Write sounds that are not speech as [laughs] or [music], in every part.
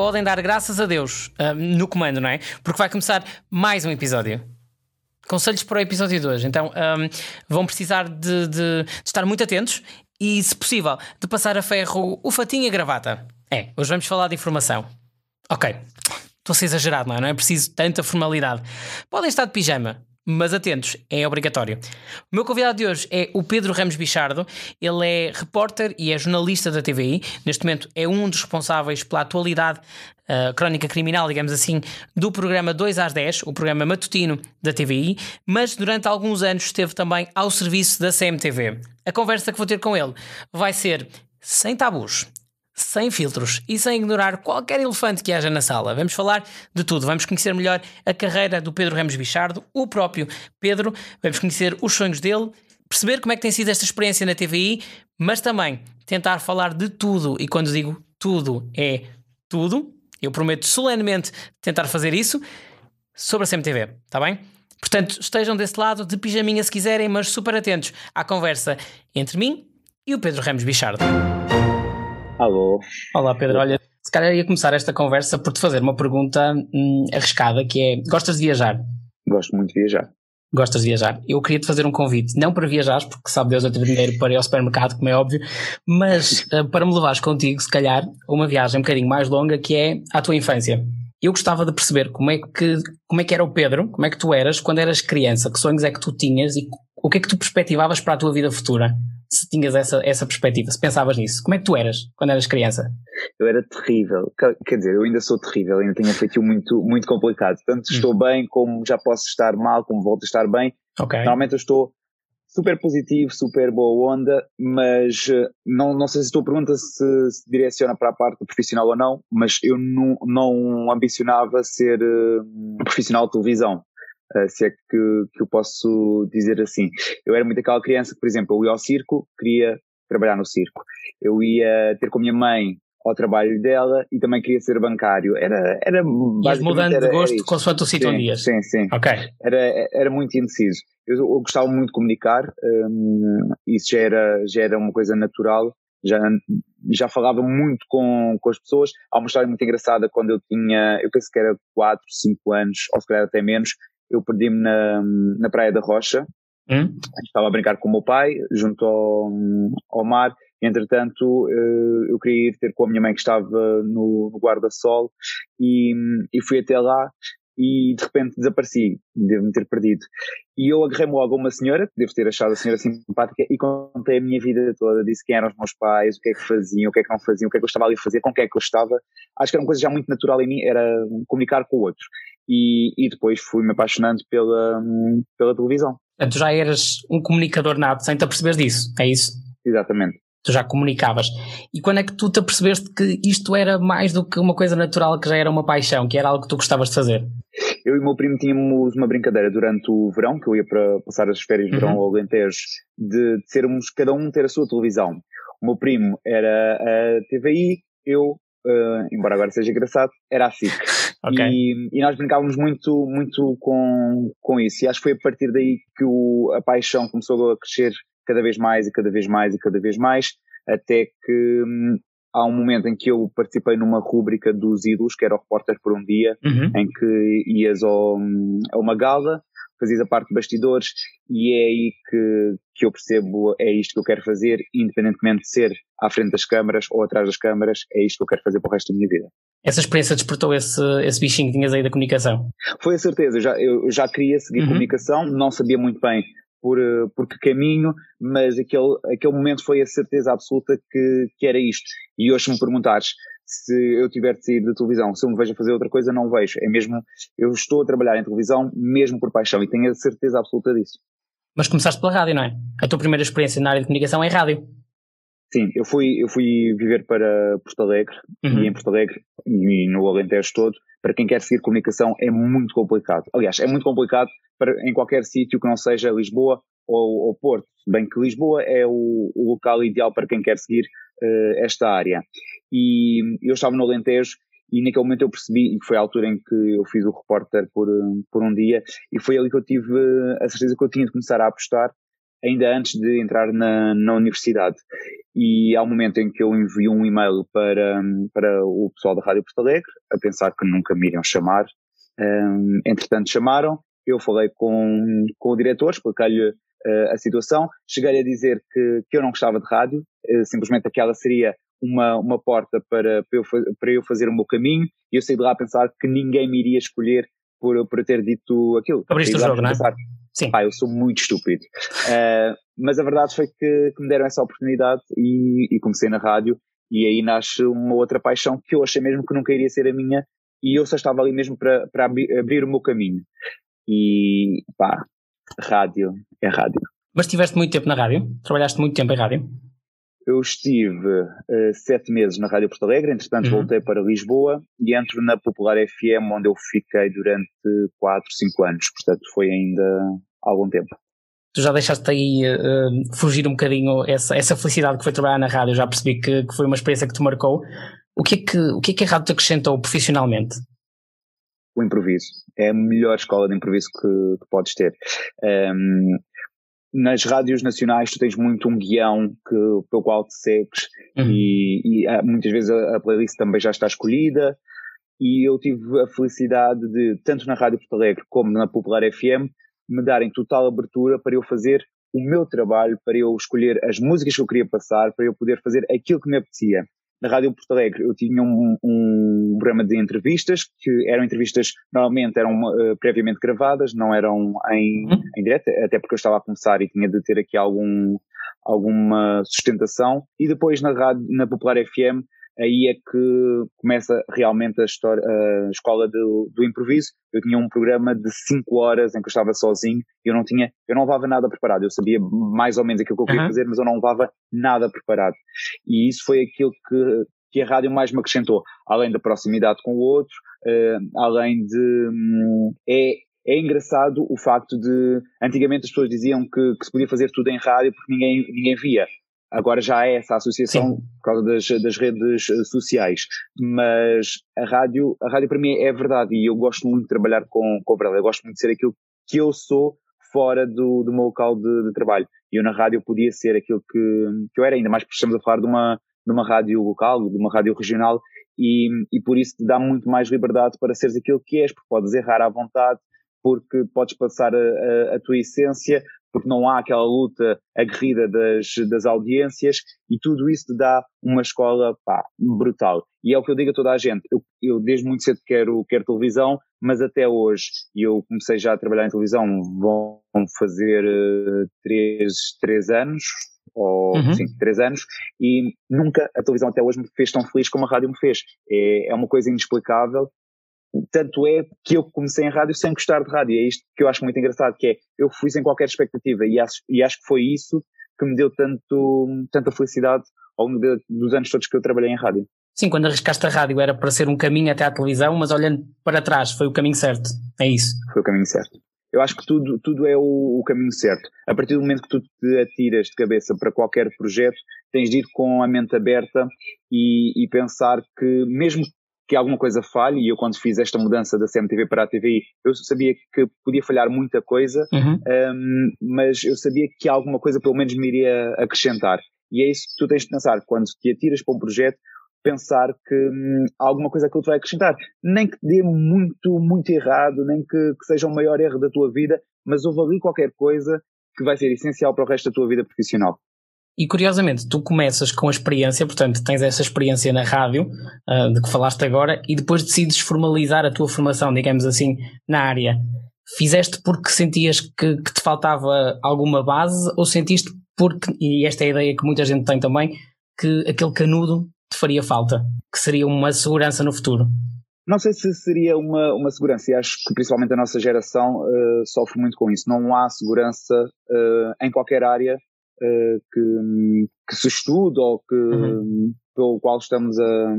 podem dar graças a Deus uh, no comando, não é? Porque vai começar mais um episódio. Conselhos para o episódio de hoje. Então um, vão precisar de, de, de, estar muito atentos e, se possível, de passar a ferro o fatinho e a gravata. É, hoje vamos falar de informação. Ok, estou a ser exagerado, não é? Não é preciso tanta formalidade. Podem estar de pijama, mas atentos, é obrigatório. O meu convidado de hoje é o Pedro Ramos Bichardo. Ele é repórter e é jornalista da TVI. Neste momento é um dos responsáveis pela atualidade uh, crónica criminal, digamos assim, do programa 2 às 10, o programa matutino da TVI, mas durante alguns anos esteve também ao serviço da CMTV. A conversa que vou ter com ele vai ser sem tabus, sem filtros e sem ignorar qualquer elefante que haja na sala. Vamos falar de tudo. Vamos conhecer melhor a carreira do Pedro Ramos Bichardo, o próprio Pedro, vamos conhecer os sonhos dele, perceber como é que tem sido esta experiência na TVI, mas também tentar falar de tudo. E quando digo tudo, é tudo. Eu prometo solenemente tentar fazer isso sobre a CMTV, está bem? Portanto, estejam desse lado de pijaminha se quiserem, mas super atentos à conversa entre mim e o Pedro Ramos Bichardo. Alô. Olá, Pedro. Olha, se calhar ia começar esta conversa por te fazer uma pergunta hum, arriscada, que é, gostas de viajar? Gosto muito de viajar. Gostas de viajar? Eu queria te fazer um convite, não para viajar, porque sabe Deus eu tenho dinheiro para ir ao supermercado, como é óbvio, mas uh, [laughs] para me levares contigo, se calhar, a uma viagem um bocadinho mais longa, que é à tua infância. Eu gostava de perceber como é que, como é que era o Pedro, como é que tu eras quando eras criança, que sonhos é que tu tinhas e o que é que tu perspectivavas para a tua vida futura? Se tinhas essa, essa perspectiva, se pensavas nisso. Como é que tu eras quando eras criança? Eu era terrível. Quer dizer, eu ainda sou terrível, ainda tenho um feitio muito, muito complicado. Tanto hum. estou bem, como já posso estar mal, como volto a estar bem. Okay. Normalmente eu estou super positivo, super boa onda, mas eh, não, não sei se a tua pergunta se, se direciona para a parte profissional ou não, mas eu não, não ambicionava ser uh, profissional de televisão. Uh, se é que, que eu posso dizer assim. Eu era muito aquela criança que, por exemplo, eu ia ao circo, queria trabalhar no circo. Eu ia ter com a minha mãe ao trabalho dela e também queria ser bancário. Era, era mudando era, de gosto consoante o sítio onde ias. Sim, sim. Ok. Era, era muito indeciso. Eu, eu gostava muito de comunicar, um, isso já era, já era uma coisa natural. Já, já falava muito com, com as pessoas. Há uma história muito engraçada quando eu tinha, eu penso que era 4, 5 anos, ou se calhar até menos, eu perdi-me na, na Praia da Rocha. Hum? Estava a brincar com o meu pai, junto ao, ao mar. Entretanto, eh, eu queria ir ter com a minha mãe que estava no, no guarda-sol e, e fui até lá e de repente desapareci, devo-me ter perdido. E eu agarrei-me logo a uma senhora, que devo ter achado a senhora simpática, e contei a minha vida toda, disse quem eram os meus pais, o que é que faziam, o que é que não faziam, o que é que eu estava ali a fazer, com o que é que eu estava. Acho que era uma coisa já muito natural em mim, era comunicar com o outro. E, e depois fui-me apaixonando pela, pela televisão. Tu já eras um comunicador nato, sem te aperceber disso, é isso? Exatamente tu já comunicavas. E quando é que tu te apercebeste que isto era mais do que uma coisa natural, que já era uma paixão, que era algo que tu gostavas de fazer? Eu e o meu primo tínhamos uma brincadeira durante o verão, que eu ia para passar as férias de verão uhum. ao Alentejo, de, de sermos, cada um ter a sua televisão. O meu primo era a TVI, eu, uh, embora agora seja engraçado, era a SIC. [laughs] Okay. E, e, nós brincávamos muito, muito com, com isso. E acho que foi a partir daí que o, a paixão começou a crescer cada vez mais e cada vez mais e cada vez mais, até que hum, há um momento em que eu participei numa rúbrica dos ídolos, que era o Repórter por um Dia, uhum. em que ias ao, a uma gala, fazias a parte de bastidores e é aí que, que eu percebo, é isto que eu quero fazer, independentemente de ser à frente das câmaras ou atrás das câmaras, é isto que eu quero fazer para o resto da minha vida. Essa experiência despertou esse, esse bichinho que tinhas aí da comunicação? Foi a certeza, eu já, eu já queria seguir uhum. comunicação, não sabia muito bem por, eh, por que caminho, mas aquele, aquele momento foi a certeza absoluta que, que era isto. E hoje, se me perguntares se eu tiver de sair da televisão, se eu me vejo a fazer outra coisa, não vejo. É mesmo, eu estou a trabalhar em televisão mesmo por paixão e tenho a certeza absoluta disso. Mas começaste pela rádio, não é? A tua primeira experiência na área de comunicação é rádio. Sim, eu fui, eu fui viver para Porto Alegre uhum. e em Porto Alegre e no Alentejo todo, para quem quer seguir comunicação é muito complicado. Aliás, é muito complicado em qualquer sítio que não seja Lisboa ou, ou Porto, bem que Lisboa é o, o, local ideal para quem quer seguir uh, esta área. E eu estava no Alentejo e naquele momento eu percebi, e foi a altura em que eu fiz o repórter por, por um dia, e foi ali que eu tive a certeza que eu tinha de começar a apostar ainda antes de entrar na, na universidade. E há um momento em que eu envio um e-mail para, para o pessoal da Rádio Porto Alegre, a pensar que nunca me iriam chamar. Um, entretanto, chamaram, eu falei com, com o diretor, expliquei-lhe uh, a situação, cheguei a dizer que, que eu não gostava de rádio, uh, simplesmente aquela seria uma, uma porta para, para, eu, para eu fazer o meu caminho, e eu saí de lá a pensar que ninguém me iria escolher por, por ter dito aquilo. Abriste o jogo, não é? Pensar, Sim. Pá, eu sou muito estúpido. Uh, mas a verdade foi que, que, me deram essa oportunidade e, e, comecei na rádio e aí nasce uma outra paixão que eu achei mesmo que nunca iria ser a minha e eu só estava ali mesmo para, para abrir o meu caminho. E pá, rádio é rádio. Mas estiveste muito tempo na rádio? Trabalhaste muito tempo em rádio? Eu estive uh, sete meses na Rádio Porto Alegre, entretanto uhum. voltei para Lisboa e entro na Popular FM, onde eu fiquei durante quatro, cinco anos, portanto foi ainda algum tempo. Tu já deixaste aí uh, fugir um bocadinho essa, essa felicidade que foi trabalhar na rádio, já percebi que, que foi uma experiência que te marcou. O que, é que, o que é que a rádio te acrescentou profissionalmente? O improviso. É a melhor escola de improviso que, que podes ter. Um, nas rádios nacionais tu tens muito um guião que, pelo qual te segues uhum. e, e, ah, muitas vezes a, a, playlist também já está escolhida e eu tive a felicidade de, tanto na Rádio Porto Alegre como na Popular FM, me darem total abertura para eu fazer o meu trabalho, para eu escolher as músicas que eu queria passar, para eu poder fazer aquilo que me apetecia na Rádio Porto Alegre eu tinha um, um programa de entrevistas, que eram entrevistas, normalmente eram uh, previamente gravadas, não eram em, uhum. em direto, até porque eu estava a começar e tinha de ter aqui algum, alguma sustentação. E depois na, rádio, na Popular FM aí é que começa realmente a, história, a escola do, do, improviso. Eu tinha um programa de 5 horas em que eu estava sozinho e eu não tinha, eu não levava nada preparado. Eu sabia mais ou menos aquilo que eu queria uhum. fazer, mas eu não levava nada preparado. E isso foi aquilo que, que a rádio mais me acrescentou. Além da proximidade com o outro, uh, além de. Um, é, é engraçado o facto de. Antigamente as pessoas diziam que, que se podia fazer tudo em rádio porque ninguém, ninguém via. Agora já é essa associação Sim. por causa das, das redes eh, sociais. Mas a rádio, a rádio para mim é verdade e eu gosto muito de trabalhar com, com a verdade. Eu gosto muito de ser aquilo que eu sou fora do, do meu local de, de trabalho. E eu na rádio podia ser aquilo que, que eu era, ainda mais porque estamos a falar de uma, de uma rádio local, de uma rádio regional, e, e por isso te dá muito mais liberdade para seres aquilo que és, porque podes errar à vontade, porque podes passar a, a, a tua essência, porque não há aquela luta aguerrida das, das audiências e tudo isso te dá uma escola pá, brutal. E é o que eu digo a toda a gente. Eu, eu desde muito cedo quero, quero televisão, mas até hoje, e eu comecei já a trabalhar em televisão, vão fazer uh, três, três anos, ou uhum. sim, três anos, e nunca a televisão até hoje me fez tão feliz como a rádio me fez. É, é uma coisa inexplicável tanto é que eu comecei em rádio sem gostar de rádio. É isto que eu acho muito engraçado, que é eu fui sem qualquer expectativa e acho, e acho que foi isso que me deu tanto, tanta felicidade ao longo de, dos anos todos que eu trabalhei em rádio. Sim, quando arriscaste a rádio era para ser um caminho até à televisão, mas olhando para trás foi o caminho certo. É isso. Foi o caminho certo. Eu acho que tudo, tudo é o, o caminho certo. A partir do momento que tu te atiras de cabeça para qualquer projeto, tens de ir com a mente aberta e, e pensar que, mesmo que alguma coisa falhe, e eu quando fiz esta mudança da CMTV para a TVI, eu sabia que podia falhar muita coisa, uhum. um, mas eu sabia que alguma coisa pelo menos me iria acrescentar. E é isso que tu tens de pensar, quando te atiras para um projeto, pensar que hum, alguma coisa que ele te vai acrescentar. Nem que dê muito, muito errado, nem que, que seja o maior erro da tua vida, mas houve ali qualquer coisa que vai ser essencial para o resto da tua vida profissional. E curiosamente, tu começas com a experiência, portanto, tens essa experiência na rádio, uh, de que falaste agora, e depois decides formalizar a tua formação, digamos assim, na área. Fizeste porque sentias que, que te faltava alguma base, ou sentiste porque, e esta é a ideia que muita gente tem também, que aquele canudo te faria falta, que seria uma segurança no futuro? Não sei se seria uma, uma segurança, e acho que principalmente a nossa geração uh, sofre muito com isso. Não há segurança uh, em qualquer área uh, que, que, se estuda ou que, uhum. pelo qual estamos a,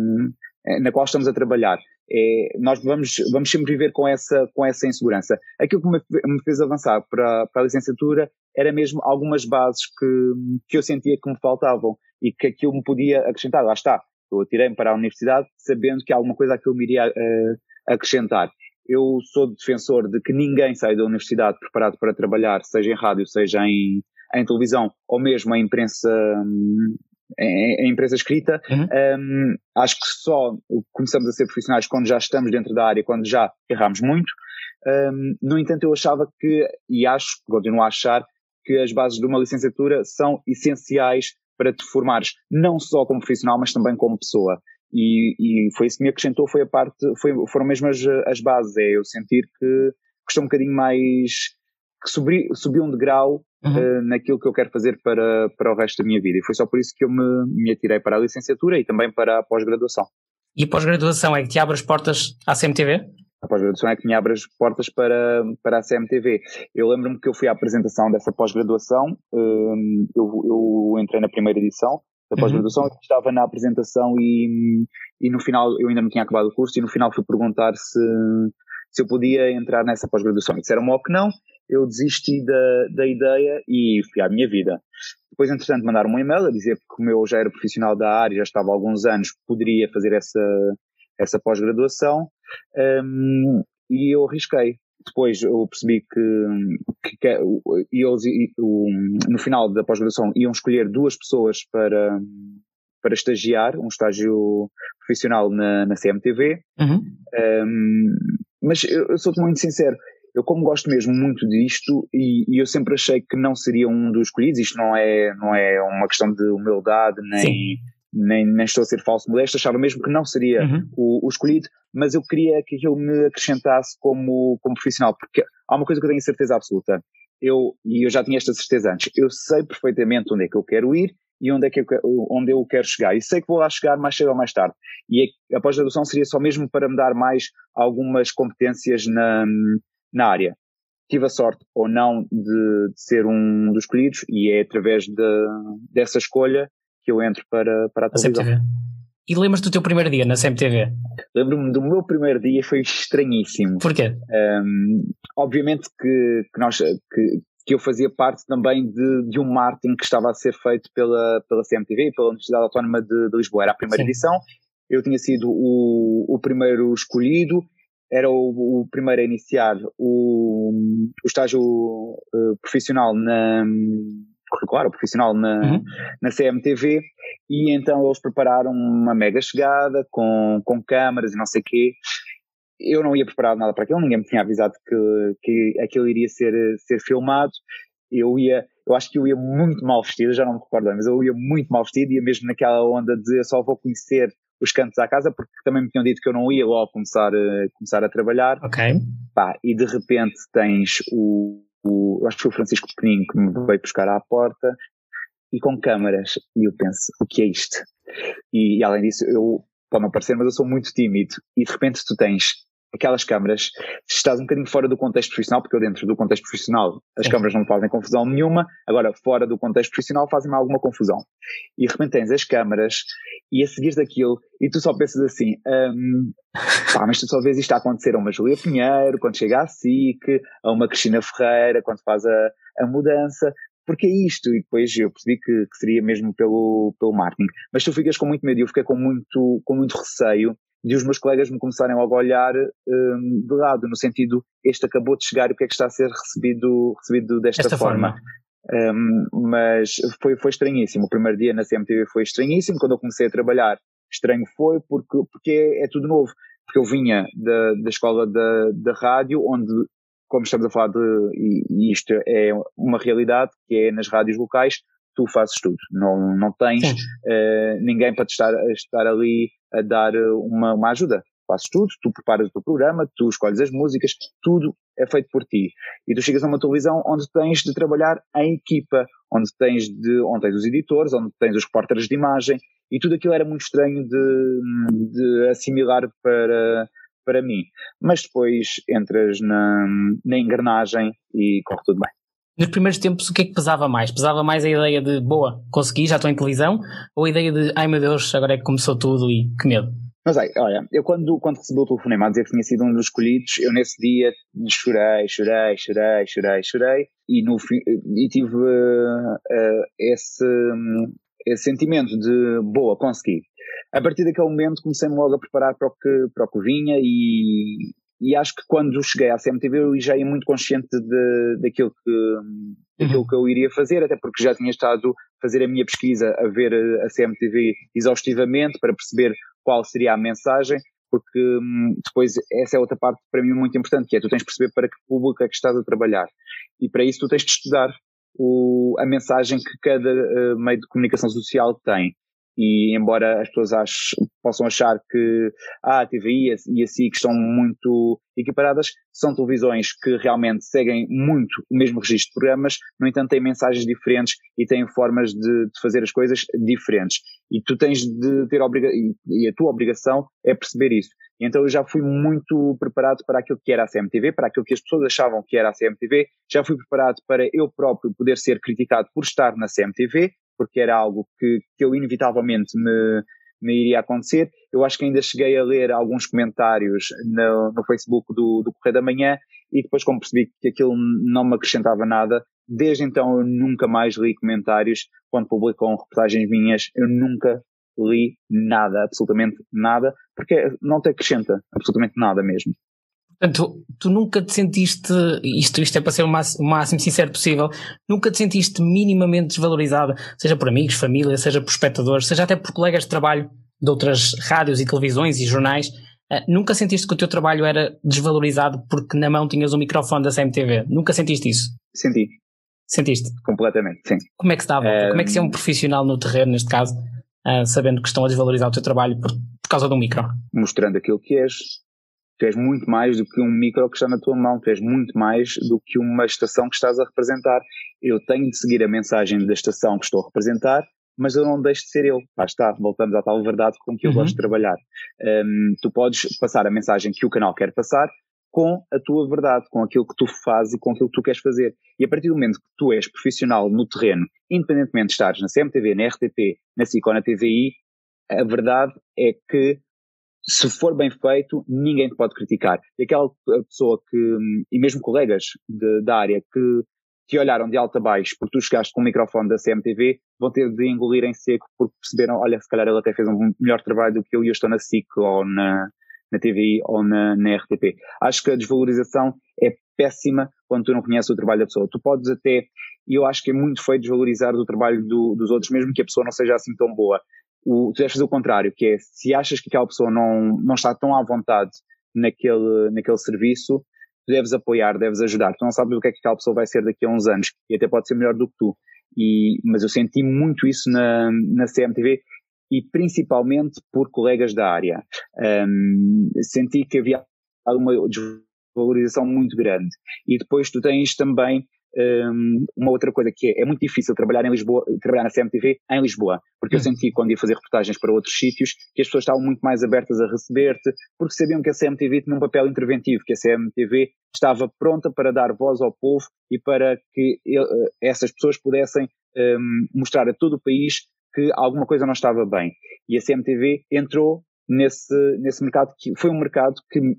na qual estamos a trabalhar. É, nós vamos, vamos sempre viver com essa, com essa insegurança. Aquilo que me, me fez avançar para, para a licenciatura era mesmo algumas bases que, que eu sentia que me faltavam e que aquilo me podia acrescentar. Lá está, eu atirei-me para a universidade sabendo que alguma coisa aquilo me iria uh, acrescentar. Eu sou defensor de que ninguém sai da universidade preparado para trabalhar, seja em rádio, seja em, em televisão ou mesmo em imprensa hum, em, em imprensa escrita, uhum. um, acho que só começamos a ser profissionais quando já estamos dentro da área, quando já erramos muito. Um, no entanto, eu achava que, e acho, continuo a achar, que as bases de uma licenciatura são essenciais para te formares não só como profissional, mas também como pessoa. E, e foi isso que me acrescentou, foi a parte, foi, foram mesmo as, as bases, é eu sentir que, que estou um bocadinho mais, que subi, subi um degrau uhum. uh, naquilo que eu quero fazer para, para o resto da minha vida. E foi só por isso que eu me, me atirei para a licenciatura e também para a pós-graduação. E a pós-graduação é que te abre as portas à CMTV? A pós-graduação é que me abre as portas para, para a CMTV. Eu lembro-me que eu fui à apresentação dessa pós-graduação, uh, eu, eu entrei na primeira edição da uhum. pós-graduação, uhum. estava na apresentação e, e no final, eu ainda não tinha acabado o curso, e no final fui perguntar se, se eu podia entrar nessa pós-graduação. E disseram-me que não, eu desisti da, da ideia e fui à minha vida. Depois, entretanto, mandaram um e-mail a dizer que como eu já era profissional da área, já estava há alguns anos, poderia fazer essa, essa pós-graduação um, e eu arrisquei. Depois eu percebi que, que, eles, no final da pós-graduação, iam escolher duas pessoas para, para estagiar, um estágio profissional na, na CMTV. Uhum. Um, mas eu, eu sou muito sincero, eu como gosto mesmo muito disto e, e, eu sempre achei que não seria um dos escolhidos, isto não é, não é uma questão de humildade, nem, nem, nem, estou a ser falso modesto, achava mesmo que não seria uhum. o, o, escolhido, mas eu queria que aquilo me acrescentasse como, como profissional, porque há uma coisa que eu tenho certeza absoluta, eu, e eu já tinha esta certeza antes, eu sei perfeitamente onde é que eu quero ir e onde é que eu, onde eu quero chegar. E sei que vou lá chegar mais cedo ou mais tarde. E a pós-graduação seria só mesmo para me dar mais algumas competências na, na área. Tive a sorte ou não de, de ser um dos escolhidos e é através de, dessa escolha que eu entro para, para a televisão. CMTV. E lembras do teu primeiro dia na CMTV? Lembro-me do meu primeiro dia, foi estranhíssimo. Porquê? Um, obviamente que, que, nós, que, que eu fazia parte também de, de um marketing que estava a ser feito pela, pela CMTV e pela Universidade Autónoma de, de Lisboa. Era a primeira Sim. edição, eu tinha sido o, o primeiro escolhido era o, o primeiro a iniciar o, o estágio uh, profissional na curricular ou profissional na, uhum. na CMTV e então eles prepararam uma mega chegada com, com câmaras e não sei o quê. Eu não ia preparado nada para aquilo, ninguém me tinha avisado que, que aquilo iria ser, ser filmado. Eu ia, eu acho que eu ia muito mal vestido, já não me recordo, mas eu ia muito mal vestido, ia mesmo naquela onda de eu só vou conhecer os cantos à casa, porque também me tinham dito que eu não ia logo começar, a, começar a trabalhar. Ok. Pá, e de repente tens o, o, acho que foi o Francisco Pequenino que me veio buscar à porta e com câmaras. E eu penso, o que é isto? E, e além disso, eu, pode não parecer, mas eu sou muito tímido. E de repente tu tens aquelas câmaras, se estás um bocadinho fora do contexto profissional, porque eu dentro do contexto profissional as Sim. câmaras não me fazem confusão nenhuma, agora fora do contexto profissional fazem-me alguma confusão. E de repente tens as câmaras e a seguir daquilo e tu só pensas assim, um, pá, mas tu só vês isto a acontecer a uma Julia Pinheiro, quando chega à SIC, a uma Cristina Ferreira, quando faz a, a mudança, porque é isto, e depois eu percebi que, que, seria mesmo pelo, pelo marketing. Mas tu ficas com muito medo, eu fiquei com muito, com muito receio de os meus colegas me começarem logo a olhar um, de lado, no sentido, este acabou de chegar e o que é que está a ser recebido, recebido desta Esta forma. forma. Um, mas foi, foi estranhíssimo. O primeiro dia na CMTV foi estranhíssimo. Quando eu comecei a trabalhar, estranho foi porque, porque é, é tudo novo. Porque eu vinha da, da escola da, da rádio, onde, como estamos a falar de, e, e isto é uma realidade, que é nas rádios locais, tu fazes tudo. Não, não tens uh, ninguém para te estar, estar ali a dar uma, uma ajuda. Fazes tudo, tu preparas o teu programa, tu escolhes as músicas, tudo é feito por ti. E tu chegas a uma televisão onde tens de trabalhar em equipa, onde tens, de, onde tens os editores, onde tens os repórteres de imagem, e tudo aquilo era muito estranho de, de assimilar para, para mim. Mas depois entras na, na engrenagem e corre tudo bem. Nos primeiros tempos, o que é que pesava mais? Pesava mais a ideia de, boa, consegui, já estou em televisão, ou a ideia de, ai meu Deus, agora é que começou tudo e que medo? Mas aí, olha, eu quando, quando recebi o telefonema a dizer que tinha sido um dos escolhidos, eu nesse dia chorei, chorei, chorei, chorei, chorei, e, no, e tive uh, uh, esse, um, esse sentimento de, boa, consegui. A partir daquele momento comecei-me logo a preparar para o que, para o que vinha e, e acho que quando cheguei à CMTV eu já ia muito consciente de, daquilo, que, daquilo uhum. que eu iria fazer, até porque já tinha estado a fazer a minha pesquisa, a ver a CMTV exaustivamente para perceber qual seria a mensagem, porque hum, depois essa é outra parte para mim muito importante, que é tu tens de perceber para que público é que estás a trabalhar. E para isso tu tens de estudar o, a mensagem que cada uh, meio de comunicação social tem e embora as pessoas achem, possam achar que ah, a TVI e a SIC estão muito equiparadas, são televisões que realmente seguem muito o mesmo registro de programas, no entanto têm mensagens diferentes e têm formas de, de fazer as coisas diferentes. E tu tens de ter obriga e a tua obrigação é perceber isso. Então eu já fui muito preparado para aquilo que era a CMTV, para aquilo que as pessoas achavam que era a CMTV, já fui preparado para eu próprio poder ser criticado por estar na CMTV, porque era algo que, que eu inevitavelmente me, me iria acontecer. Eu acho que ainda cheguei a ler alguns comentários no, no Facebook do, do Correio da Manhã e depois como percebi que aquilo não me acrescentava nada, desde então eu nunca mais li comentários quando publicam reportagens minhas, eu nunca li nada, absolutamente nada, porque não te acrescenta absolutamente nada mesmo. Portanto, tu nunca te sentiste, isto, isto é para ser o máximo, o máximo sincero possível, nunca te sentiste minimamente desvalorizado, seja por amigos, família, seja por espectadores, seja até por colegas de trabalho de outras rádios e televisões e jornais, uh, nunca sentiste que o teu trabalho era desvalorizado porque na mão tinhas o um microfone da CMTV? Nunca sentiste isso? Senti. Sentiste? Completamente, sim. Como é que se dá a volta? Como é que se é um profissional no terreno, neste caso, uh, sabendo que estão a desvalorizar o teu trabalho por, por causa do micro? Mostrando aquilo que és, Tu és muito mais do que um micro que está na tua mão, tu és muito mais do que uma estação que estás a representar. Eu tenho de seguir a mensagem da estação que estou a representar, mas eu não deixo de ser eu. Lá está, voltamos à tal verdade com que eu uhum. gosto de trabalhar. Um, tu podes passar a mensagem que o canal quer passar com a tua verdade, com aquilo que tu fazes e com aquilo que tu queres fazer. E a partir do momento que tu és profissional no terreno, independentemente de estares na CMTV, na RTP, na SIC ou na TVI, a verdade é que se for bem feito, ninguém pode criticar. E aquela pessoa que, e mesmo colegas de, da área que te olharam de alto a baixo porque tu chegaste com o microfone da CMTV, vão ter de engolir em seco porque perceberam, olha, se calhar ele até fez um melhor trabalho do que eu e eu estou na SIC ou na, na TVI ou na, na RTP. Acho que a desvalorização é péssima quando tu não conheces o trabalho da pessoa. Tu podes até, e eu acho que é muito feio desvalorizar o trabalho do, dos outros, mesmo que a pessoa não seja assim tão boa o, tu deves fazer o contrário, que é se achas que aquela pessoa não, não está tão à vontade naquele, naquele serviço, tu deves apoiar, deves ajudar. Tu não sabes o que é que aquela pessoa vai ser daqui a uns anos e até pode ser melhor do que tu. E, mas eu senti muito isso na, na CMTV e principalmente por colegas da área. Um, senti que havia uma desvalorização muito grande. E depois tu tens também um, uma outra coisa que é, é muito difícil trabalhar em Lisboa, trabalhar na CMTV em Lisboa, porque eu hum. senti quando ia fazer reportagens para outros sítios que as pessoas estavam muito mais abertas a receber-te, porque sabiam que a CMTV tinha um papel interventivo, que a CMTV estava pronta para dar voz ao povo e para que ele, essas pessoas pudessem um, mostrar a todo o país que alguma coisa não estava bem. E a CMTV entrou nesse, nesse mercado que foi um mercado que um,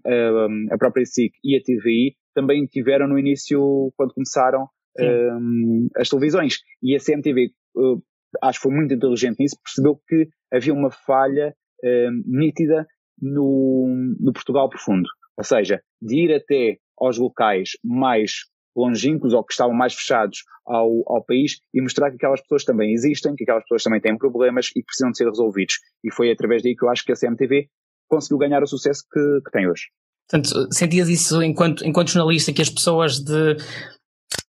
a própria SIC e a TVI também tiveram no início, quando começaram um, as televisões. E a CMTV, uh, acho que foi muito inteligente nisso, percebeu que havia uma falha um, nítida no, no Portugal profundo. Ou seja, de ir até aos locais mais longínquos ou que estavam mais fechados ao, ao país e mostrar que aquelas pessoas também existem, que aquelas pessoas também têm problemas e precisam de ser resolvidos. E foi através daí que eu acho que a CMTV conseguiu ganhar o sucesso que, que tem hoje. Portanto, sentias isso enquanto, enquanto jornalista que as pessoas de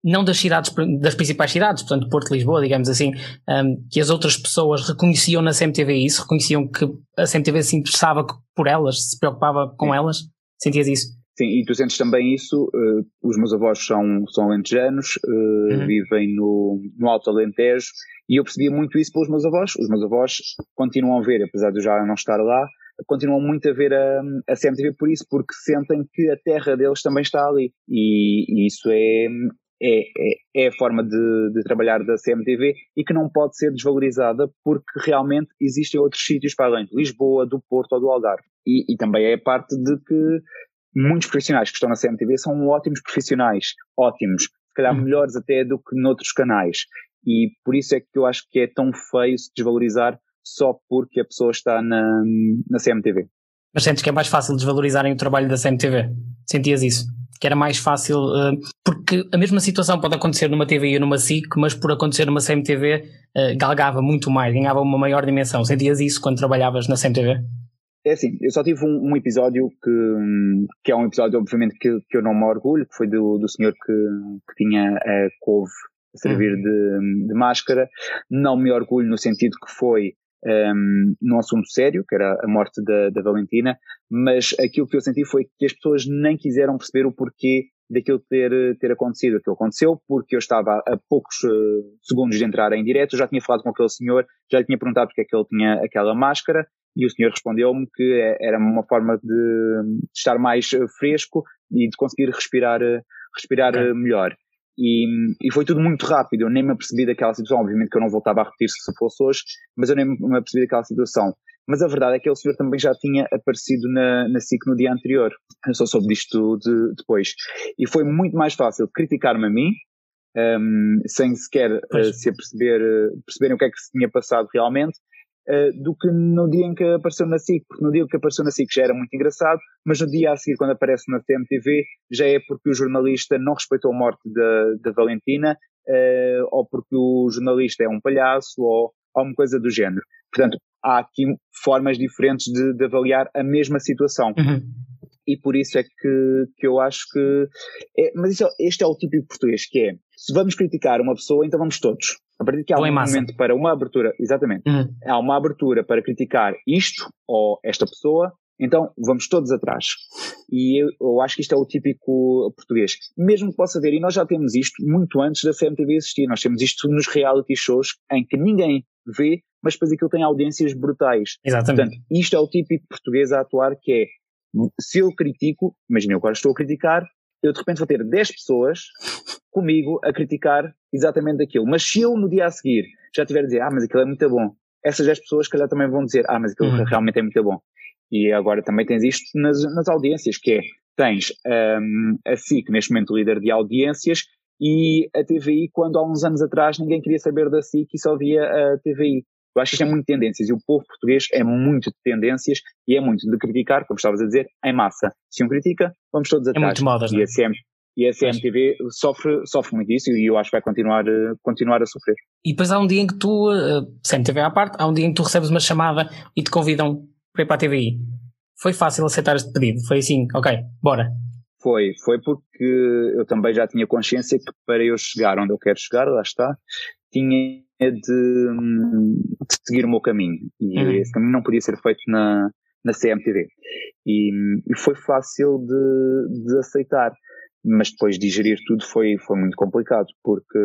não das cidades, das principais cidades, portanto Porto, Lisboa, digamos assim, um, que as outras pessoas reconheciam na CMTV isso, reconheciam que a CMTV se interessava por elas, se preocupava com Sim. elas, sentias isso? Sim, e tu sentes também isso, uh, os meus avós são, são alentejanos, uh, uhum. vivem no, no Alto Alentejo, e eu percebia muito isso pelos meus avós, os meus avós continuam a ver, apesar de eu já não estar lá, continuam muito a ver a, a CMTV por isso, porque sentem que a terra deles também está ali. E, e isso é, é, é, é, a forma de, de, trabalhar da CMTV e que não pode ser desvalorizada porque realmente existem outros sítios para além de Lisboa, do Porto ou do Algarve. E, e também é parte de que muitos profissionais que estão na CMTV são ótimos profissionais, ótimos, se calhar uhum. melhores até do que noutros canais. E por isso é que eu acho que é tão feio se desvalorizar só porque a pessoa está na, na CMTV. Mas sentes que é mais fácil desvalorizarem o trabalho da CMTV? Sentias isso? Que era mais fácil, uh, porque a mesma situação pode acontecer numa TV e numa SIC, mas por acontecer numa CMTV uh, galgava muito mais, ganhava uma maior dimensão. Sentias isso quando trabalhavas na CMTV? É assim, eu só tive um, um, episódio que, que é um episódio, obviamente, que, que eu não me orgulho, que foi do, do senhor que, que tinha a couve a servir hum. de, de, máscara. Não me orgulho no sentido que foi um, num assunto sério, que era a morte da, da Valentina, mas aquilo que eu senti foi que as pessoas nem quiseram perceber o porquê daquilo ter, ter acontecido. Aquilo aconteceu porque eu estava a poucos uh, segundos de entrar em direto, já tinha falado com aquele senhor, já lhe tinha perguntado porque é que ele tinha aquela máscara, e o senhor respondeu-me que é, era uma forma de, estar mais fresco e de conseguir respirar, eh, respirar okay. melhor. E, e, foi tudo muito rápido, eu nem me apercebi daquela situação, obviamente que eu não voltava a repetir se fosse hoje, mas eu nem me apercebi daquela situação. Mas a verdade é que o senhor também já tinha aparecido na, na SIC no dia anterior, eu só soube disto de, depois. E foi muito mais fácil criticar-me a mim, um, sem sequer uh, se aperceber, uh, perceberem o que é que se tinha passado realmente, Uh, do que no dia em que apareceu na SIC, porque no dia em que apareceu na SIC já era muito engraçado, mas no dia a seguir, quando aparece na TMTV, já é porque o jornalista não respeitou a morte da, da Valentina, uh, ou porque o jornalista é um palhaço, ou alguma coisa do género. Portanto, há aqui formas diferentes de, de avaliar a mesma situação. Uhum. E por isso é que, que eu acho que. É, mas isso, este é o típico português, que é: se vamos criticar uma pessoa, então vamos todos. A partir de que há um momento para uma abertura, exatamente, uhum. há uma abertura para criticar isto ou esta pessoa, então vamos todos atrás. E eu, eu, acho que isto é o típico português. Mesmo que possa haver, e nós já temos isto muito antes da CMTV existir, nós temos isto nos reality shows em que ninguém vê, mas depois aquilo tem audiências brutais. Exatamente. Portanto, isto é o típico português a atuar que é, se eu critico, imagina eu agora estou a criticar, eu de repente vou ter 10 pessoas comigo a criticar exatamente aquilo. Mas se eu no dia a seguir já tiver a dizer, ah, mas aquilo é muito bom, essas 10 pessoas que calhar também vão dizer, ah, mas aquilo uhum. realmente é muito bom. E agora também tens isto nas, nas audiências, que é, tens um, a SIC neste momento líder de audiências e a TVI quando há uns anos atrás ninguém queria saber da SIC e só via a TVI. Eu acho que isto é muito tendências e o povo português é muito de tendências e é muito de criticar, como estavas a dizer, em massa. Se um critica, vamos todos atrás. É muito modas, e a, CM, e a CMTV sofre, sofre muito isso e eu acho que vai continuar, eh, continuar a sofrer. E depois há um dia em que tu, uh, CMTV à parte, há um dia em que tu recebes uma chamada e te convidam para ir para a TVI. Foi fácil aceitar este pedido? Foi assim, ok, bora. Foi, foi porque eu também já tinha consciência que para eu chegar onde eu quero chegar, lá está, tinha de, de seguir o meu caminho. E uhum. esse caminho não podia ser feito na, na CMTV. E, e foi fácil de, de aceitar mas depois digerir tudo foi, foi muito complicado, porque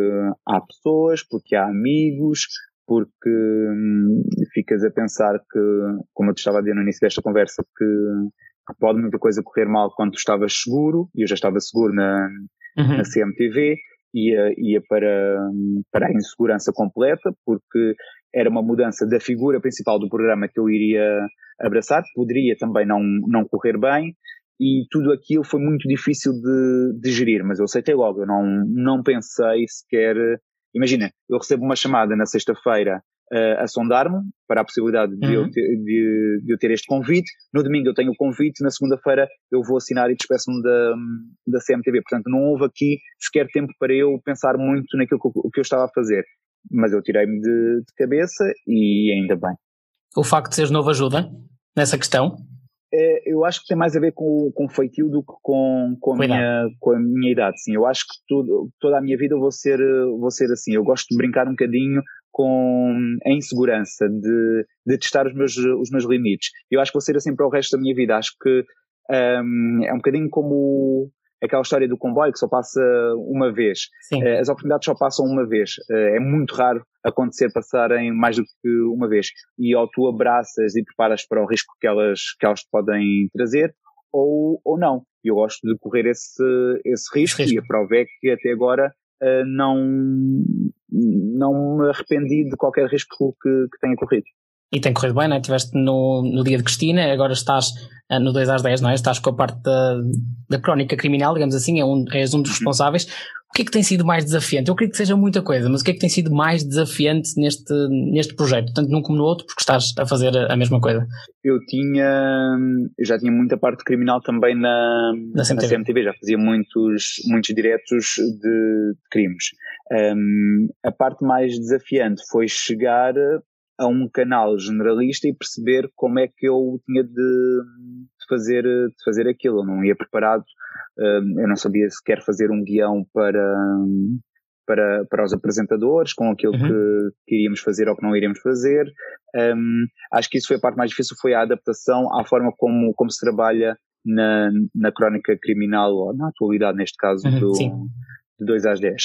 há pessoas, porque há amigos, porque hum, ficas a pensar que, como eu te estava a dizer no início desta conversa, que, que pode muita coisa correr mal quando tu estavas seguro, e eu já estava seguro na, uhum. na CMTV, ia, ia para, para a insegurança completa, porque era uma mudança da figura principal do programa que eu iria abraçar, poderia também não, não correr bem, e tudo aquilo foi muito difícil de, de gerir, mas eu aceitei logo, eu não, não pensei sequer. Imagina, eu recebo uma chamada na sexta-feira uh, a sondar-me para a possibilidade de, eu uhum. ter, de, de, eu ter este convite. No domingo eu tenho o convite, na segunda-feira eu vou assinar e despeço-me da, da CMTV. Portanto, não houve aqui sequer tempo para eu pensar muito naquilo que, que eu estava a fazer. Mas eu tirei-me de, de cabeça e ainda bem. O facto de seres novo ajuda nessa questão? É, eu acho que tem mais a ver com, com o feitio do que com, com, a minha, com a minha idade. Sim, eu acho que tudo, toda a minha vida eu vou ser, vou ser assim. Eu gosto de brincar um bocadinho com a insegurança, de, de testar os meus, os meus limites. Eu acho que vou ser assim para o resto da minha vida. Acho que um, é um bocadinho como aquela história do comboio que só passa uma vez. Sim. Eh, as oportunidades só passam uma vez. Eh, é muito raro acontecer passarem mais do que uma vez. E ou tu abraças e preparas para o risco que elas, que elas te podem trazer, ou, ou não. Eu gosto de correr esse, esse risco, risco. e a prova é que até agora uh, não, não me arrependi de qualquer risco que, que tenha corrido. E tem corrido bem, não é? Estiveste no, no dia de Cristina, agora estás uh, no 2 às 10, não é? Estás com a parte da, da crónica criminal, digamos assim, é um, és um dos uhum. responsáveis. O que é que tem sido mais desafiante? Eu queria que seja muita coisa, mas o que é que tem sido mais desafiante neste, neste projeto, tanto num como no outro, porque estás a fazer a, a mesma coisa? Eu tinha, eu já tinha muita parte criminal também na, na, CMTV. na CMTV, já fazia muitos, muitos diretos de, de crimes. Um, a parte mais desafiante foi chegar a um canal generalista e perceber como é que eu tinha de, de fazer, de fazer aquilo. Eu não ia preparado, um, eu não sabia sequer fazer um guião para, para, para os apresentadores, com aquilo uhum. que, que iríamos fazer ou que não iríamos fazer. Um, acho que isso foi a parte mais difícil, foi a adaptação à forma como, como se trabalha na, na crónica criminal, ou na atualidade, neste caso, uhum, do, de 2 às 10.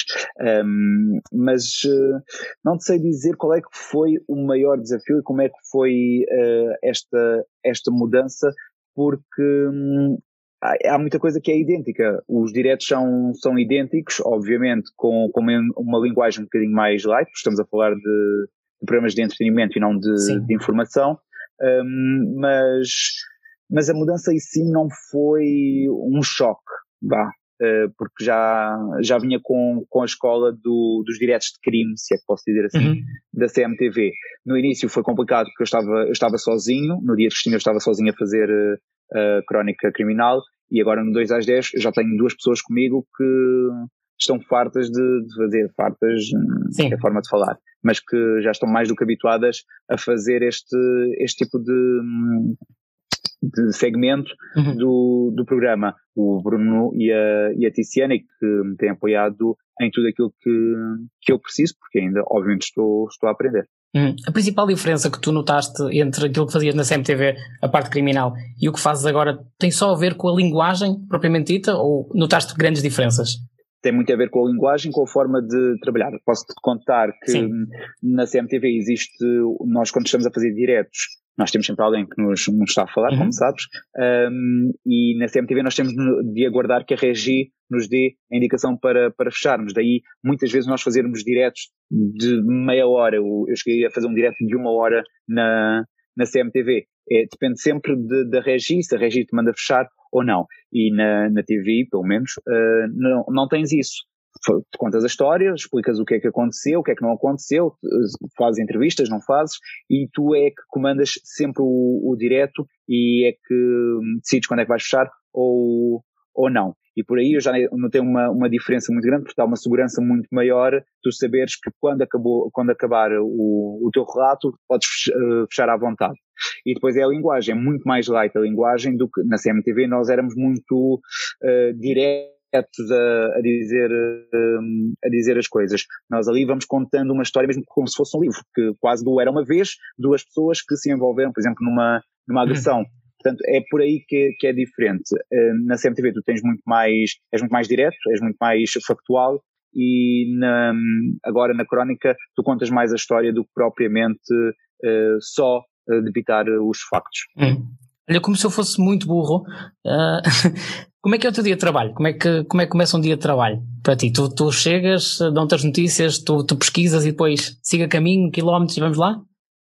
Um, mas uh, não sei dizer qual é que foi o maior desafio e como é que foi uh, esta, esta mudança, porque um, há muita coisa que é idêntica. Os diretos são, são idênticos, obviamente, com, com uma linguagem um bocadinho mais light, porque estamos a falar de, de programas de entretenimento e não de, de informação, um, mas, mas a mudança em si não foi um choque, vá, uh, porque já, já vinha com, com a escola do, dos diretos de crime, se é que posso dizer assim, uhum. da CMTV. No início foi complicado porque eu estava, eu estava sozinho, no dia de Cristina eu estava sozinho a fazer uh, crónica criminal, e agora no 2 às 10 já tenho duas pessoas comigo que estão fartas de, de fazer, fartas hum, Sim. é a forma de falar, mas que já estão mais do que habituadas a fazer este, este tipo de, hum, de segmento uhum. do, do programa. O Bruno e a, e a Tiziana, que me têm apoiado em tudo aquilo que, que eu preciso, porque ainda, obviamente, estou, estou a aprender. Hum. A principal diferença que tu notaste entre aquilo que fazias na CMTV, a parte criminal, e o que fazes agora, tem só a ver com a linguagem propriamente dita ou notaste grandes diferenças? Tem muito a ver com a linguagem, com a forma de trabalhar. Posso-te contar que Sim. na CMTV existe, nós quando estamos a fazer diretos, nós temos sempre alguém que nos, nos está a falar, uhum. como sabes, um, e na CMTV nós temos de aguardar que a Regi nos dê a indicação para, para fecharmos. Daí, muitas vezes nós fazermos diretos de meia hora, eu, eu cheguei a fazer um direto de uma hora na, na CMTV. É, depende sempre de, da Regi, se a Regi te manda fechar ou não. E na, na TV, pelo menos, uh, não, não tens isso contas a história, explicas o que é que aconteceu, o que é que não aconteceu, fazes entrevistas, não fazes, e tu é que comandas sempre o, o direto e é que decides quando é que vais fechar ou, ou não. E por aí eu já notei uma, uma diferença muito grande, porque dá uma segurança muito maior tu saberes que quando, acabou, quando acabar o, o teu relato podes eh, fechar à vontade. E depois é a linguagem, é muito mais light a linguagem do que na CMTV nós éramos muito uh, diretos a, a, dizer, hum, a dizer as coisas. Nós ali vamos contando uma história mesmo como se fosse um livro, que quase do Era Uma Vez, duas pessoas que se envolveram, por exemplo, numa, numa uhum. agressão. Portanto, é por aí que, que é diferente. Hum, na CMTV tu tens muito mais, és muito mais direto, és muito mais factual e na, agora na crónica tu contas mais a história do que propriamente uh, só uh, debitar os factos. Hum. Olha, como se eu fosse muito burro, uh, [laughs] como é que é o teu dia de trabalho? Como é que, como é que começa um dia de trabalho para ti? Tu, tu chegas, dão-te as notícias, tu, tu pesquisas e depois siga caminho, quilómetros e vamos lá?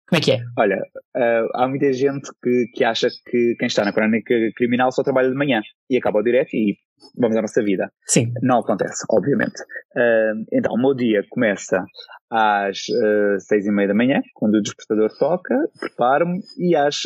Como é que é? Olha, uh, há muita gente que, que acha que quem está na crónica criminal só trabalha de manhã e acaba o direto e vamos à nossa vida. Sim. Não acontece, obviamente. Uh, então, o meu dia começa às uh, seis e meia da manhã, quando o despertador toca, preparo-me e às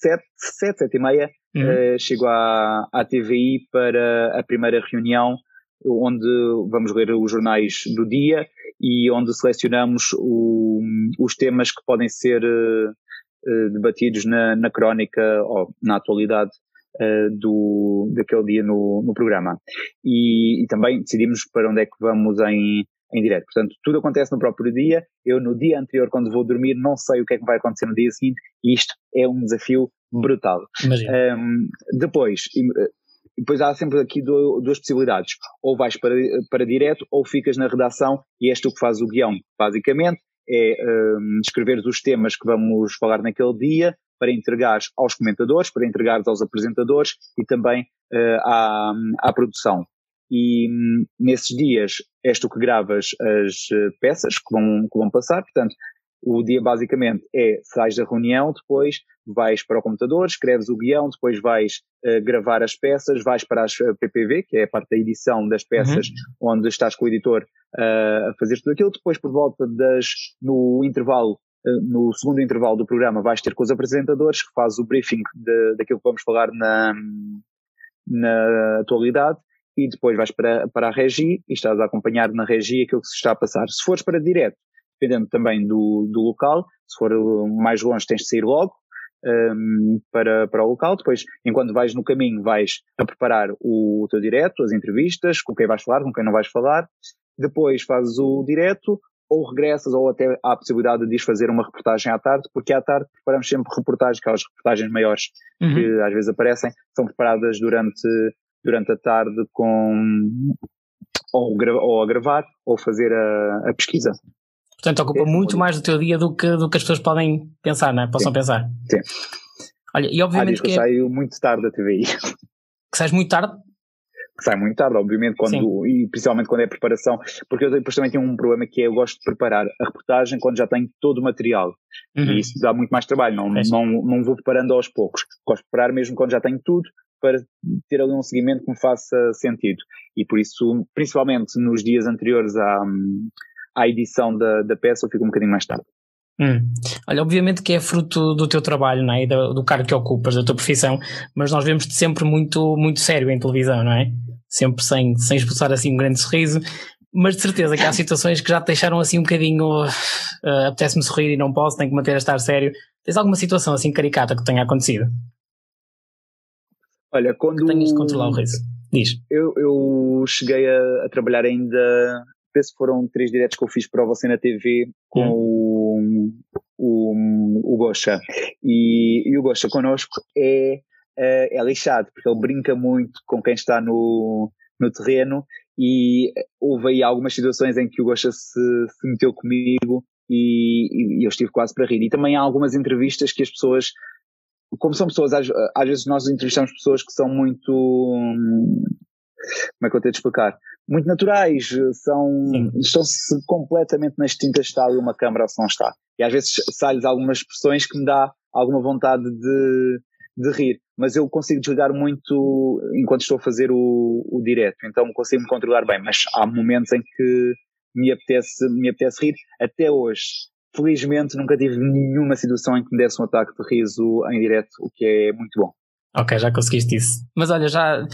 sete, sete, sete e meia, uhum. uh, chego à, à TVI para a primeira reunião, onde vamos ler os jornais do dia e onde selecionamos o, os temas que podem ser uh, debatidos na, na crónica ou na atualidade uh, do, daquele dia no, no programa. E, e, também decidimos para onde é que vamos em, em direto. Portanto, tudo acontece no próprio dia. Eu, no dia anterior, quando vou dormir, não sei o que é que vai acontecer no dia seguinte, e isto é um desafio brutal. Um, depois, eh, depois há sempre aqui duas possibilidades. Ou vais para, para direto, ou ficas na redação e és tu que fazes o guião. Basicamente, é um, escreveres os temas que vamos falar naquele dia para entregar aos comentadores, para entregar aos apresentadores e também uh, à, à produção e hum, nesses dias és tu que gravas as uh, peças que vão, que vão passar, portanto, o dia basicamente é, sais da reunião, depois vais para o computador, escreves o guião, depois vais uh, gravar as peças, vais para as PPV, que é a parte da edição das peças, uhum. onde estás com o editor uh, a fazer tudo aquilo, depois por volta das, no intervalo no segundo intervalo do programa vais ter com os apresentadores que faz o briefing de, daquilo que vamos falar na, na atualidade e depois vais para, para a regi e estás a acompanhar na regi aquilo que se está a passar. Se fores para direto, dependendo também do, do local, se for mais longe tens de sair logo um, para, para o local, depois enquanto vais no caminho vais a preparar o, o teu direto, as entrevistas, com quem vais falar, com quem não vais falar, depois fazes o direto, ou regressas, ou até há a possibilidade de fazer uma reportagem à tarde, porque à tarde preparamos sempre reportagens, aquelas reportagens maiores uhum. que às vezes aparecem, são preparadas durante, durante a tarde com ou, ou a gravar ou fazer a, a pesquisa. Portanto, ocupa é, muito mais do teu dia do que, do que as pessoas podem pensar, não é? Possam sim. pensar. Sim. Olha, e obviamente ah, que, eu saio muito tarde da TVI. Que sais muito tarde? que sai muito tarde, obviamente, quando, e principalmente quando é preparação, porque eu depois também tenho um problema que é eu gosto de preparar a reportagem quando já tenho todo o material. Uhum. E isso dá muito mais trabalho, não, é não, não vou preparando aos poucos. Gosto de preparar mesmo quando já tenho tudo, para ter ali um seguimento que me faça sentido. E por isso, principalmente nos dias anteriores à, à edição da, da peça, eu fico um bocadinho mais tarde. Hum. Olha, obviamente que é fruto do teu trabalho, não é? Do, do cargo que ocupas, da tua profissão, mas nós vemos-te sempre muito, muito sério em televisão, não é? sempre sem, sem expulsar assim um grande sorriso, mas de certeza que há situações que já te deixaram assim um bocadinho uh, apetece-me sorrir e não posso, tenho que manter a estar sério. Tens alguma situação assim caricata que tenha acontecido? Olha, quando. Que tenhas de controlar o riso. Diz. Eu, eu cheguei a, a, trabalhar ainda. Penso que foram três diretos que eu fiz para você na TV com hum. o, o, o Gosha. E, e o Gosha connosco é é, é lixado, porque ele brinca muito com quem está no, no terreno e houve aí algumas situações em que o Gosha se, se meteu comigo e, e, eu estive quase para rir. E também há algumas entrevistas que as pessoas, como são pessoas, às, às vezes nós entrevistamos pessoas que são muito, como é que eu tenho de explicar? Muito naturais, são, estão-se completamente nas tintas está ali uma câmara ou se não está. E às vezes sai-lhes algumas expressões que me dá alguma vontade de, de rir, mas eu consigo desligar muito enquanto estou a fazer o, o direto, então consigo me controlar bem, mas há momentos em que me apetece, me apetece rir, até hoje. Felizmente nunca tive nenhuma situação em que me desse um ataque de riso em direto, o que é muito bom. Ok, já conseguiste isso. Mas olha, já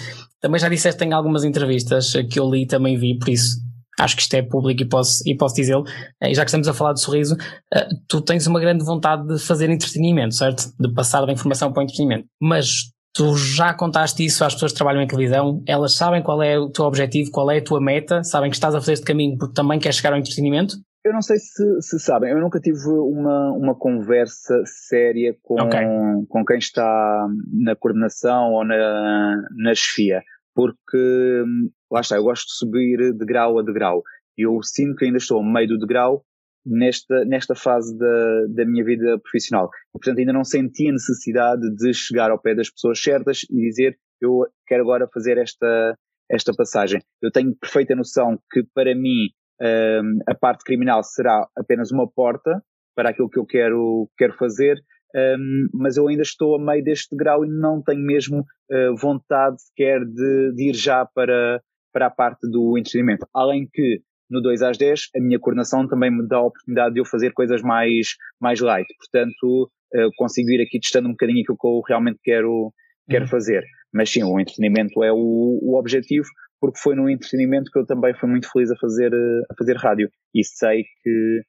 também já disseste em algumas entrevistas que eu li e também vi, por isso acho que isto é público e posso, e posso dizê-lo, e já que estamos a falar de sorriso, eh, tu tens uma grande vontade de fazer entretenimento, certo? De passar da informação para o entretenimento. Mas tu já contaste isso às pessoas que trabalham em televisão, elas sabem qual é o teu objetivo, qual é a tua meta, sabem que estás a fazer este caminho porque também queres chegar ao entretenimento? Eu não sei se, se sabem, eu nunca tive uma, uma conversa séria com, okay. com quem está na coordenação ou na, na chefia porque lá está, eu gosto de subir de grau a degrau. Eu sinto que ainda estou no meio do degrau nesta, nesta fase da, da minha vida profissional. Portanto, ainda não senti a necessidade de chegar ao pé das pessoas certas e dizer eu quero agora fazer esta, esta passagem. Eu tenho perfeita noção que para mim um, a parte criminal será apenas uma porta para aquilo que eu quero, quero fazer, um, mas eu ainda estou a meio deste grau e não tenho mesmo uh, vontade sequer de, de, ir já para, para a parte do entretenimento. Além que no 2 às 10 a minha coordenação também me dá a oportunidade de eu fazer coisas mais, mais light, portanto uh, consigo ir aqui testando um bocadinho aquilo que eu realmente quero, quero uhum. fazer. Mas sim, o entretenimento é o, o objetivo, porque foi no entretenimento que eu também fui muito feliz a fazer, a fazer rádio. E sei que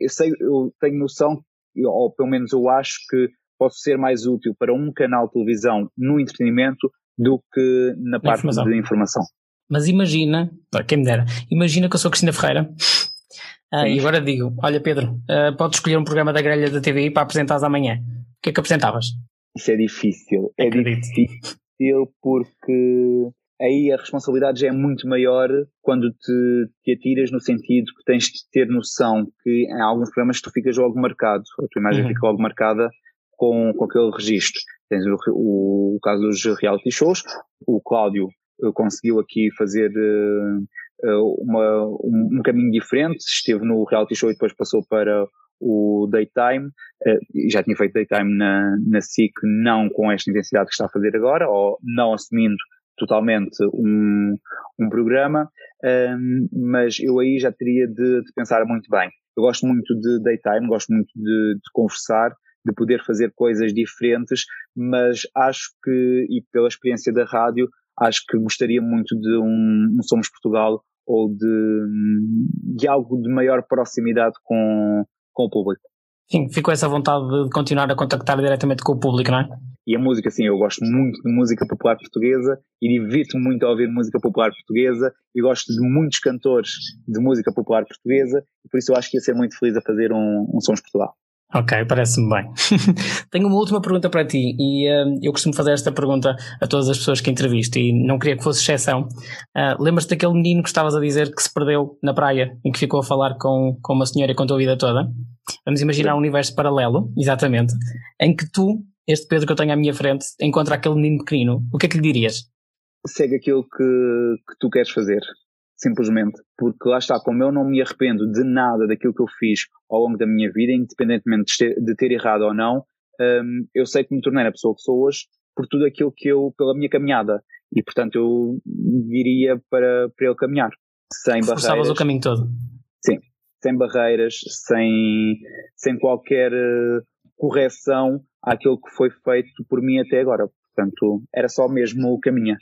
eu sei, eu tenho noção ou pelo menos eu acho que posso ser mais útil para um canal de televisão no entretenimento do que na parte informação. de informação. Mas imagina, quem me dera, imagina que eu sou Cristina Ferreira ah, e agora digo: Olha, Pedro, uh, podes escolher um programa da grelha da TV para apresentares amanhã. O que é que apresentavas? Isso é difícil. É Acredito. difícil porque aí a responsabilidade já é muito maior quando te, te atiras no sentido que tens de ter noção que em alguns programas tu ficas logo marcado, a tua imagem uhum. fica logo marcada com, com aquele registro. Tens o, o, o caso dos reality shows, o Cláudio uh, conseguiu aqui fazer uh, uma, um, um, caminho diferente, esteve no reality show e depois passou para o daytime, uh, já tinha feito daytime na, na SIC, não com esta intensidade que está a fazer agora, ou não assumindo totalmente um, um programa, um, mas eu aí já teria de, de, pensar muito bem. Eu gosto muito de daytime, gosto muito de, de conversar, de poder fazer coisas diferentes, mas acho que, e pela experiência da rádio, acho que gostaria muito de um, um Somos Portugal ou de, de algo de maior proximidade com, com o público. Sim, ficou essa vontade de continuar a contactar diretamente com o público, não é? E a música, sim, eu gosto muito de música popular portuguesa e divirto-me muito a ouvir música popular portuguesa e gosto de muitos cantores de música popular portuguesa e por isso eu acho que ia ser muito feliz a fazer um, um Sons Portugal. Ok, parece-me bem. [laughs] Tenho uma última pergunta para ti e uh, eu costumo fazer esta pergunta a todas as pessoas que entrevisto e não queria que fosse exceção. Uh, Lembras-te daquele menino que estavas a dizer que se perdeu na praia e que ficou a falar com, com uma senhora e contou a vida toda? Vamos imaginar um universo paralelo, exatamente, em que tu, este Pedro que eu tenho à minha frente, encontra aquele menino pequenino. O que é que lhe dirias? Segue aquilo que, que tu queres fazer simplesmente, porque lá está, como eu não me arrependo de nada daquilo que eu fiz ao longo da minha vida, independentemente de ter, de ter errado ou não, um, eu sei que me tornei a pessoa que sou hoje por tudo aquilo que eu, pela minha caminhada, e portanto eu diria para, para ele caminhar, sem Forçavas barreiras. o caminho todo. Sim, sem barreiras, sem, sem qualquer uh, correção àquilo que foi feito por mim até agora. Portanto, era só mesmo o caminho.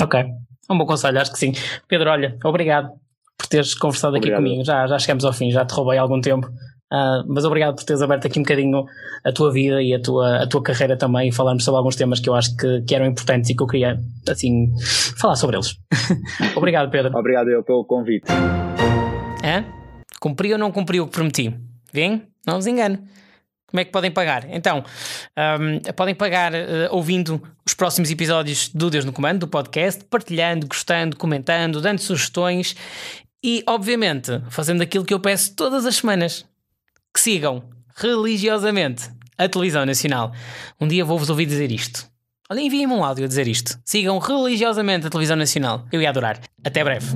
Ok, um bom conselho, acho que sim. Pedro, olha, obrigado por teres conversado obrigado. aqui comigo. Já, já chegamos ao fim, já te roubei algum tempo. Uh, mas obrigado por teres aberto aqui um bocadinho a tua vida e a tua, a tua carreira também e falarmos sobre alguns temas que eu acho que, que eram importantes e que eu queria, assim, falar sobre eles. [laughs] obrigado, Pedro. Obrigado eu pelo convite. É? Cumpriu ou não cumpriu o que prometi? Vem? Não vos engano. Como é que podem pagar? Então, um, podem pagar uh, ouvindo os próximos episódios do Deus no Comando, do podcast, partilhando, gostando, comentando, dando sugestões e, obviamente, fazendo aquilo que eu peço todas as semanas: que sigam religiosamente a televisão nacional. Um dia vou-vos ouvir dizer isto. Olha, enviem-me um áudio a dizer isto. Sigam religiosamente a televisão nacional. Eu ia adorar. Até breve.